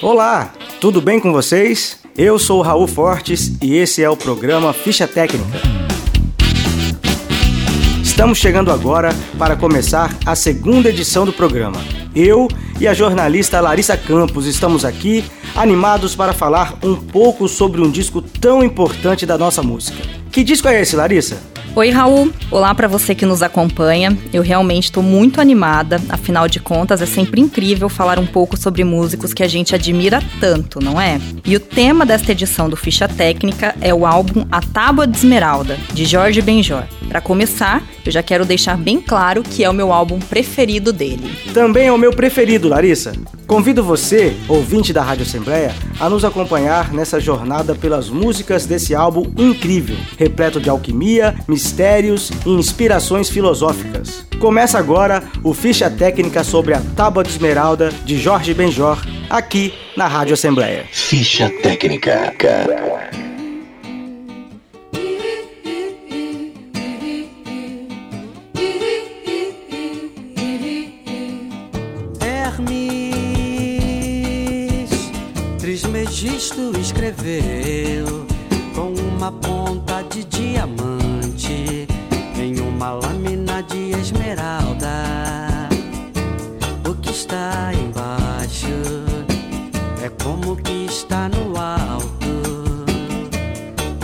Olá, tudo bem com vocês? Eu sou Raul Fortes e esse é o programa Ficha Técnica. Estamos chegando agora para começar a segunda edição do programa. Eu e a jornalista Larissa Campos estamos aqui animados para falar um pouco sobre um disco tão importante da nossa música. Que disco é esse, Larissa? Oi, Raul. Olá para você que nos acompanha. Eu realmente estou muito animada, afinal de contas, é sempre incrível falar um pouco sobre músicos que a gente admira tanto, não é? E o tema desta edição do Ficha Técnica é o álbum A Tábua de Esmeralda, de Jorge Benjor. Para começar, eu já quero deixar bem claro que é o meu álbum preferido dele. Também é o meu preferido, Larissa. Convido você, ouvinte da Rádio Assembleia, a nos acompanhar nessa jornada pelas músicas desse álbum incrível, repleto de alquimia, mistérios e inspirações filosóficas. Começa agora o Ficha Técnica sobre a Tábua de Esmeralda de Jorge Benjor, aqui na Rádio Assembleia. Ficha Técnica. Trismegisto escreveu com uma ponta de diamante em uma lâmina de esmeralda. O que está embaixo é como que está no alto.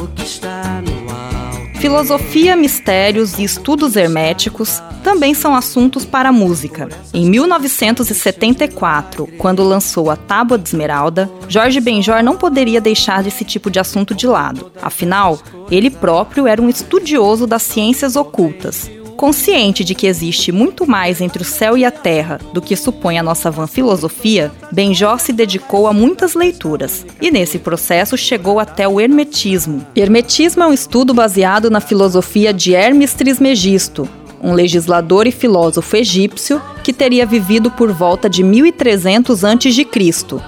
O que está no alto. Filosofia, mistérios e estudos herméticos também são assuntos para a música. Em 1974, quando lançou a Tábua de Esmeralda, Jorge Benjor não poderia deixar esse tipo de assunto de lado. Afinal, ele próprio era um estudioso das ciências ocultas. Consciente de que existe muito mais entre o céu e a terra do que supõe a nossa vã filosofia, Benjor se dedicou a muitas leituras e, nesse processo, chegou até o Hermetismo. Hermetismo é um estudo baseado na filosofia de Hermes Trismegisto, um legislador e filósofo egípcio que teria vivido por volta de 1300 a.C.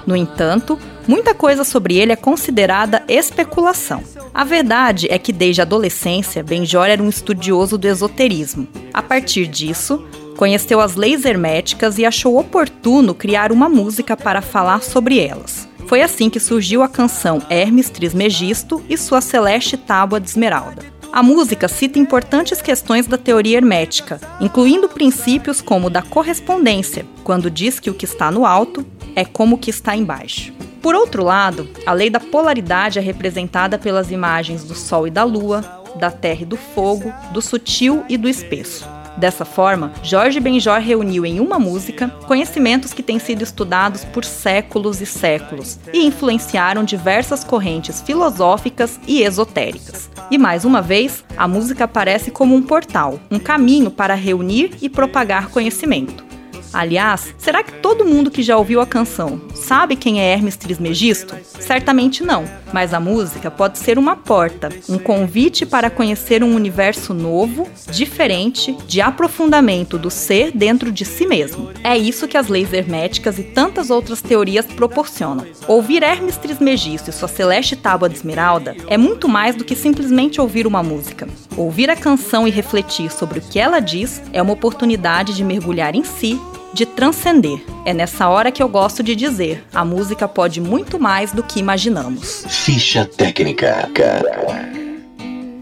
No entanto, muita coisa sobre ele é considerada especulação. A verdade é que desde a adolescência, Benjor era um estudioso do esoterismo. A partir disso, conheceu as leis herméticas e achou oportuno criar uma música para falar sobre elas. Foi assim que surgiu a canção Hermes Trismegisto e sua celeste tábua de esmeralda. A música cita importantes questões da teoria hermética, incluindo princípios como o da correspondência, quando diz que o que está no alto é como o que está embaixo. Por outro lado, a lei da polaridade é representada pelas imagens do Sol e da Lua, da Terra e do Fogo, do sutil e do espesso. Dessa forma, Jorge Benjor reuniu em uma música conhecimentos que têm sido estudados por séculos e séculos e influenciaram diversas correntes filosóficas e esotéricas. E mais uma vez, a música aparece como um portal, um caminho para reunir e propagar conhecimento. Aliás, será que todo mundo que já ouviu a canção sabe quem é Hermes Trismegisto? Certamente não, mas a música pode ser uma porta, um convite para conhecer um universo novo, diferente, de aprofundamento do ser dentro de si mesmo. É isso que as leis herméticas e tantas outras teorias proporcionam. Ouvir Hermes Trismegisto e sua celeste tábua de esmeralda é muito mais do que simplesmente ouvir uma música. Ouvir a canção e refletir sobre o que ela diz é uma oportunidade de mergulhar em si de transcender. É nessa hora que eu gosto de dizer: a música pode muito mais do que imaginamos. Ficha técnica.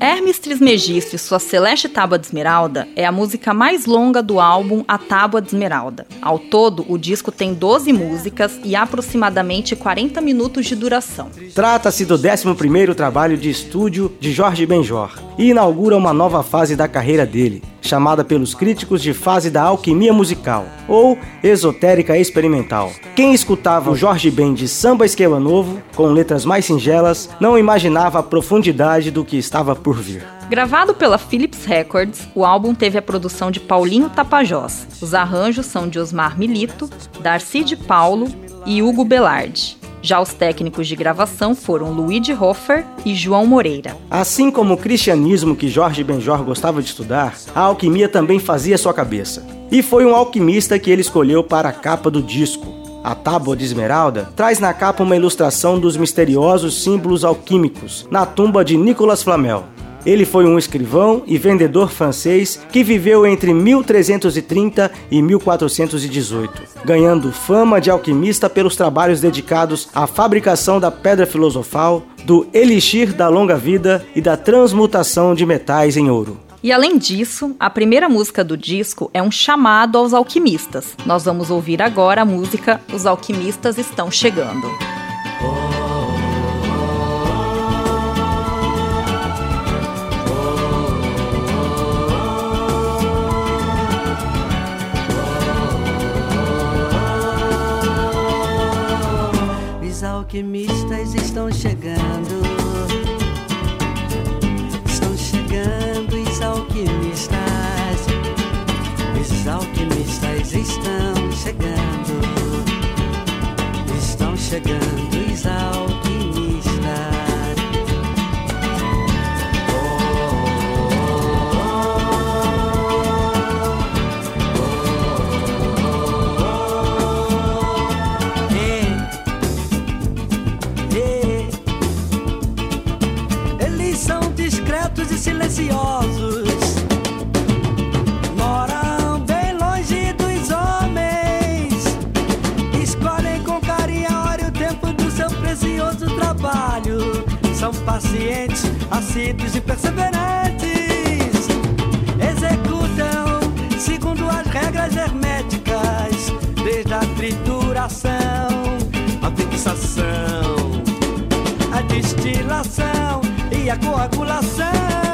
Hermes Trismegisto e sua Celeste Tábua de Esmeralda é a música mais longa do álbum A Tábua de Esmeralda. Ao todo, o disco tem 12 músicas e aproximadamente 40 minutos de duração. Trata-se do 11º trabalho de estúdio de Jorge Benjor e inaugura uma nova fase da carreira dele, chamada pelos críticos de fase da alquimia musical ou esotérica experimental. Quem escutava o Jorge Ben de samba esquema novo, com letras mais singelas, não imaginava a profundidade do que estava por vir. Gravado pela Philips Records, o álbum teve a produção de Paulinho Tapajós. Os arranjos são de Osmar Milito, Darcy de Paulo e Hugo Belardi. Já os técnicos de gravação foram Luigi Hoffer e João Moreira. Assim como o cristianismo que Jorge Benjor gostava de estudar, a alquimia também fazia sua cabeça. E foi um alquimista que ele escolheu para a capa do disco. A tábua de esmeralda traz na capa uma ilustração dos misteriosos símbolos alquímicos na tumba de Nicolas Flamel. Ele foi um escrivão e vendedor francês que viveu entre 1330 e 1418, ganhando fama de alquimista pelos trabalhos dedicados à fabricação da pedra filosofal, do elixir da longa vida e da transmutação de metais em ouro. E além disso, a primeira música do disco é um chamado aos alquimistas. Nós vamos ouvir agora a música Os Alquimistas Estão Chegando. Os alquimistas estão chegando. Estão chegando os alquimistas. Os alquimistas estão chegando. Estão chegando os alquimistas. Silenciosos. Moram bem longe dos homens. Escolhem com carinho a hora e o tempo do seu precioso trabalho. São pacientes, assíduos e perseverantes. Executam segundo as regras herméticas, desde a trituração, a fixação a destilação e a coagulação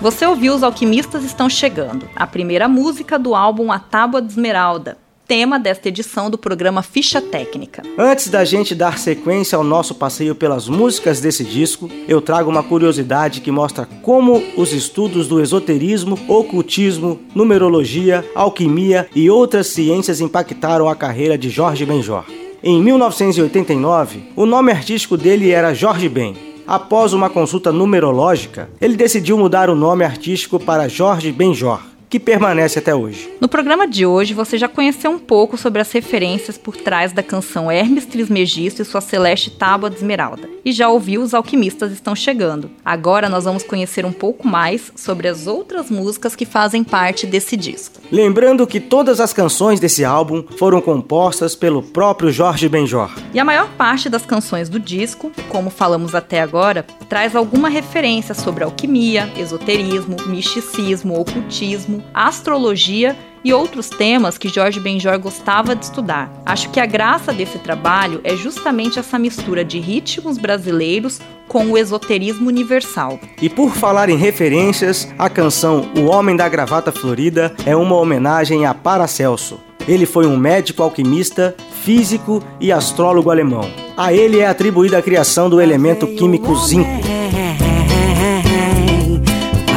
Você ouviu Os Alquimistas Estão Chegando, a primeira música do álbum A Tábua de Esmeralda, tema desta edição do programa Ficha Técnica. Antes da gente dar sequência ao nosso passeio pelas músicas desse disco, eu trago uma curiosidade que mostra como os estudos do esoterismo, ocultismo, numerologia, alquimia e outras ciências impactaram a carreira de Jorge Benjor. Em 1989, o nome artístico dele era Jorge Ben. Após uma consulta numerológica, ele decidiu mudar o nome artístico para Jorge Benjor, que permanece até hoje. No programa de hoje, você já conheceu um pouco sobre as referências por trás da canção Hermes Trismegisto e sua celeste tábua de esmeralda. E já ouviu Os Alquimistas Estão Chegando. Agora nós vamos conhecer um pouco mais sobre as outras músicas que fazem parte desse disco. Lembrando que todas as canções desse álbum foram compostas pelo próprio Jorge Benjor. E a maior parte das canções do disco, como falamos até agora, traz alguma referência sobre alquimia, esoterismo, misticismo, ocultismo, astrologia e outros temas que Jorge Benjor gostava de estudar. Acho que a graça desse trabalho é justamente essa mistura de ritmos brasileiros com o esoterismo universal. E por falar em referências, a canção O Homem da Gravata Florida é uma homenagem a Paracelso. Ele foi um médico alquimista, físico e astrólogo alemão. A ele é atribuída a criação do elemento químico zinco.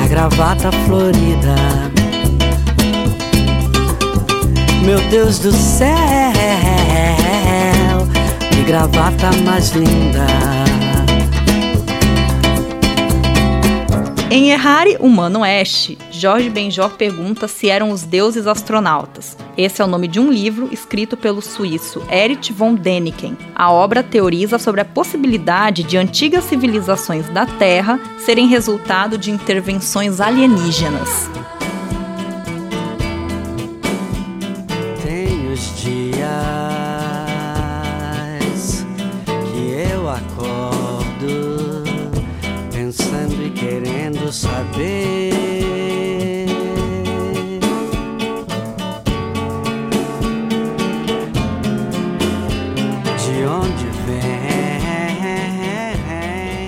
A gravata florida. Meu Deus do céu, que gravata mais linda. Em Errare Humano Oeste, Jorge Benjor pergunta se eram os deuses astronautas. Esse é o nome de um livro escrito pelo suíço Erich von Däniken. A obra teoriza sobre a possibilidade de antigas civilizações da Terra serem resultado de intervenções alienígenas.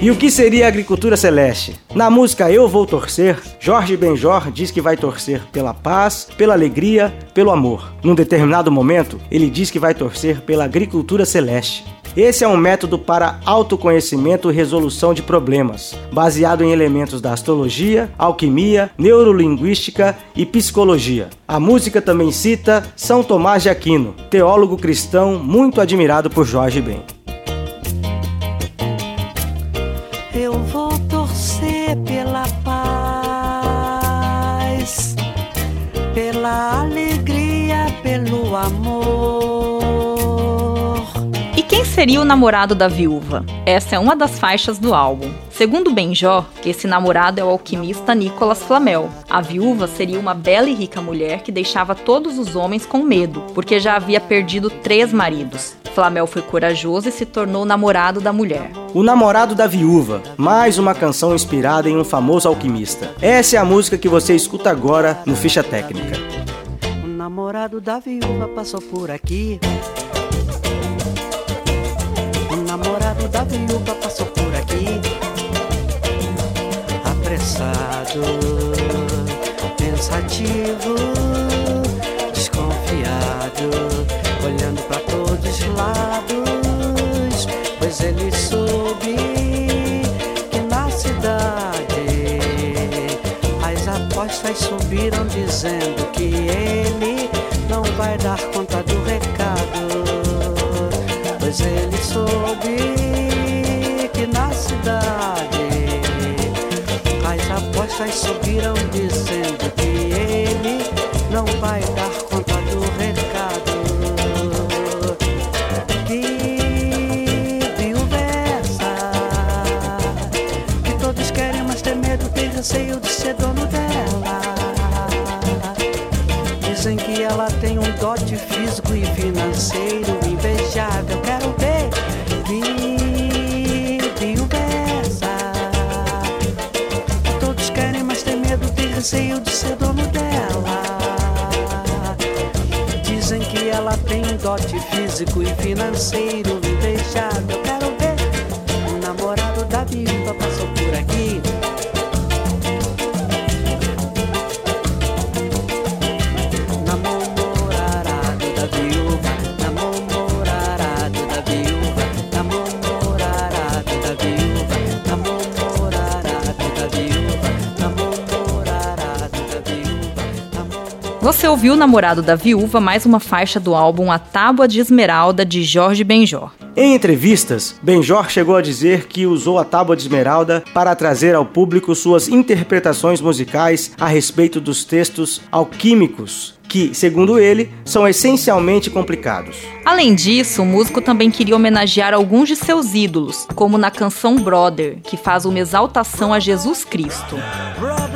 E o que seria a agricultura celeste? Na música Eu Vou Torcer, Jorge Benjor diz que vai torcer pela paz, pela alegria, pelo amor. Num determinado momento, ele diz que vai torcer pela agricultura celeste. Esse é um método para autoconhecimento e resolução de problemas, baseado em elementos da astrologia, alquimia, neurolinguística e psicologia. A música também cita São Tomás de Aquino, teólogo cristão muito admirado por Jorge Ben. Eu vou torcer pela paz, pela alegria, pelo amor. Quem seria o namorado da viúva? Essa é uma das faixas do álbum. Segundo Benjó, esse namorado é o alquimista Nicolas Flamel. A viúva seria uma bela e rica mulher que deixava todos os homens com medo, porque já havia perdido três maridos. Flamel foi corajoso e se tornou namorado da mulher. O Namorado da Viúva, mais uma canção inspirada em um famoso alquimista. Essa é a música que você escuta agora no Ficha Técnica. O namorado da viúva passou por aqui. Da viúva passou por aqui. Apressado, pensativo, desconfiado, olhando para todos os lados. Pois ele soube que na cidade as apostas subiram dizendo que ele não vai dar conta cidade. As apostas subiram dizendo dote físico e financeiro invejável. Quero ver. O Você ouviu o Namorado da Viúva, mais uma faixa do álbum A Tábua de Esmeralda de Jorge Benjor. Em entrevistas, Benjor chegou a dizer que usou a Tábua de Esmeralda para trazer ao público suas interpretações musicais a respeito dos textos alquímicos, que, segundo ele, são essencialmente complicados. Além disso, o músico também queria homenagear alguns de seus ídolos, como na canção Brother, que faz uma exaltação a Jesus Cristo. Brother, prepare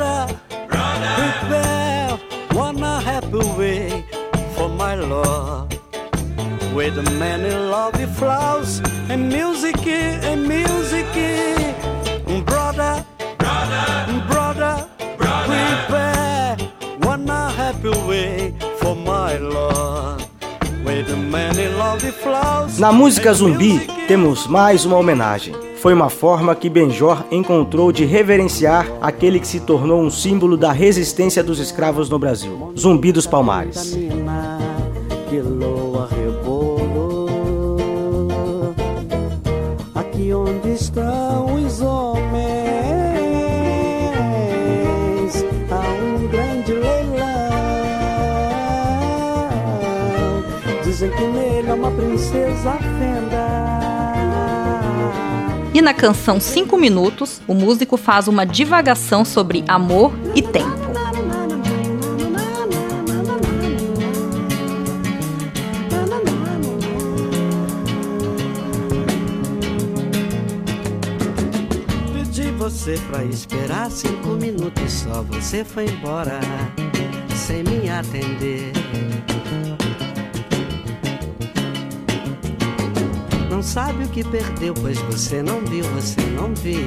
With many lovely flowers and music and music. Brother, brother, prepare one happy way for my love. With many lovely flowers. Na música Zumbi, temos mais uma homenagem. Foi uma forma que Benjor encontrou de reverenciar aquele que se tornou um símbolo da resistência dos escravos no Brasil, Zumbi dos Palmares. E na canção 5 minutos, o músico faz uma divagação sobre amor e tempo. Pedi você pra esperar cinco minutos só. Você foi embora sem me atender. Não sabe o que perdeu, pois você não viu, você não viu.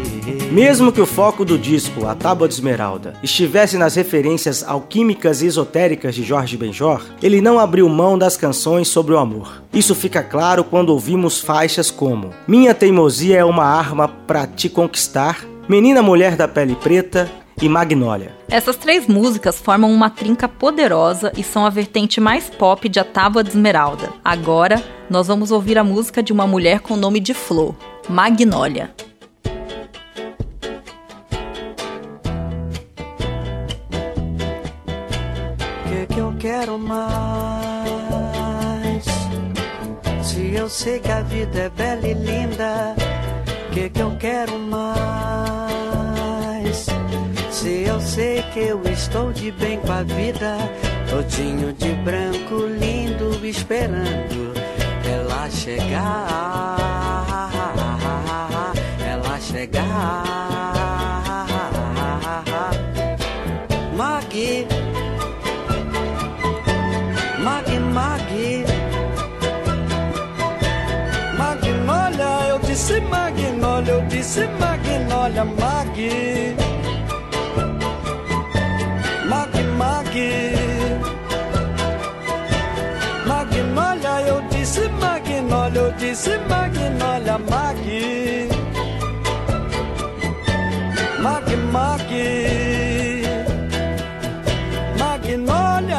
Mesmo que o foco do disco, A Tábua de Esmeralda, estivesse nas referências alquímicas e esotéricas de Jorge Benjor, ele não abriu mão das canções sobre o amor. Isso fica claro quando ouvimos faixas como Minha Teimosia é uma arma pra te conquistar, Menina Mulher da Pele Preta e Magnólia. Essas três músicas formam uma trinca poderosa e são a vertente mais pop de A Tábua de Esmeralda. Agora, nós vamos ouvir a música de uma mulher com nome de flor, Magnólia. que que eu quero mais? Se eu sei que a vida é bela e linda, que que eu quero mais? Se eu sei que eu estou de bem com a vida, todinho de branco, lindo, esperando ela chegar, ela chegar. Maggie. Mag, mag Magnólia, eu disse magnólia, eu disse magnólia, mag disse magnólia, mag Mag, mag Magnólia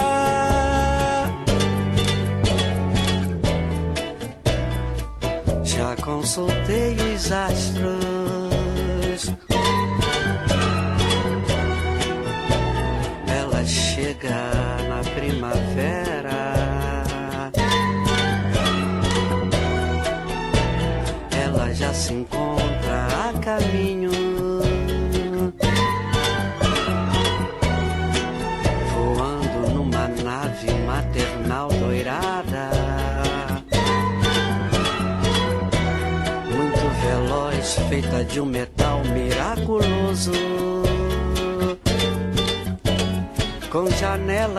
Já consultei os astros.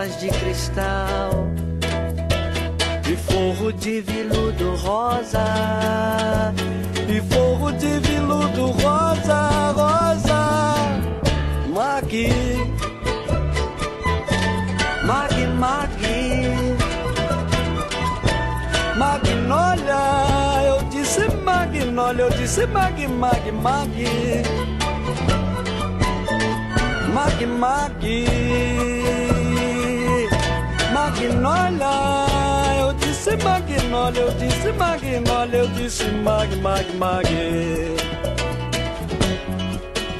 Janelas de cristal e forro de veludo rosa, e forro de veludo rosa, rosa, Magui, Magui, Magui. Magnólia, eu disse magnólia, eu disse mag, mag, mag. Mag, mag. Magnólia, eu disse magnólia, eu disse magnólia, eu disse mag, mag, mag.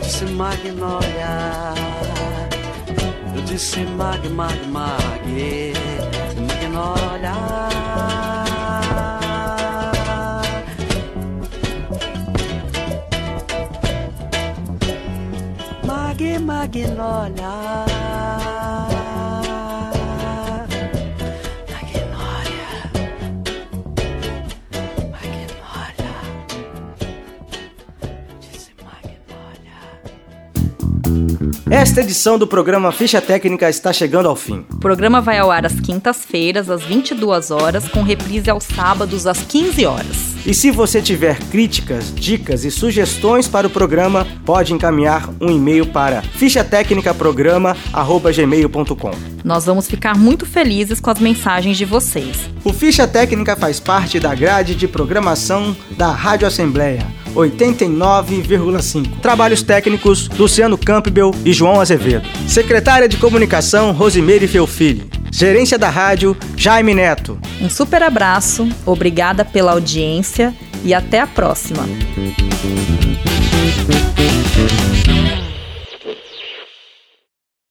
Disse magnólia, eu disse mag, mag, mag. Magnólia. Mag, Magnólia. Magnólia. Esta edição do programa Ficha Técnica está chegando ao fim. O programa vai ao ar às quintas-feiras, às 22 horas, com reprise aos sábados, às 15 horas. E se você tiver críticas, dicas e sugestões para o programa, pode encaminhar um e-mail para fichatecnicaprograma@gmail.com. Nós vamos ficar muito felizes com as mensagens de vocês. O Ficha Técnica faz parte da grade de programação da Rádio Assembleia 89,5. Trabalhos técnicos Luciano Campbell e João Azevedo. Secretária de Comunicação Rosimeire Feufili. Gerência da rádio Jaime Neto. Um super abraço, obrigada pela audiência e até a próxima.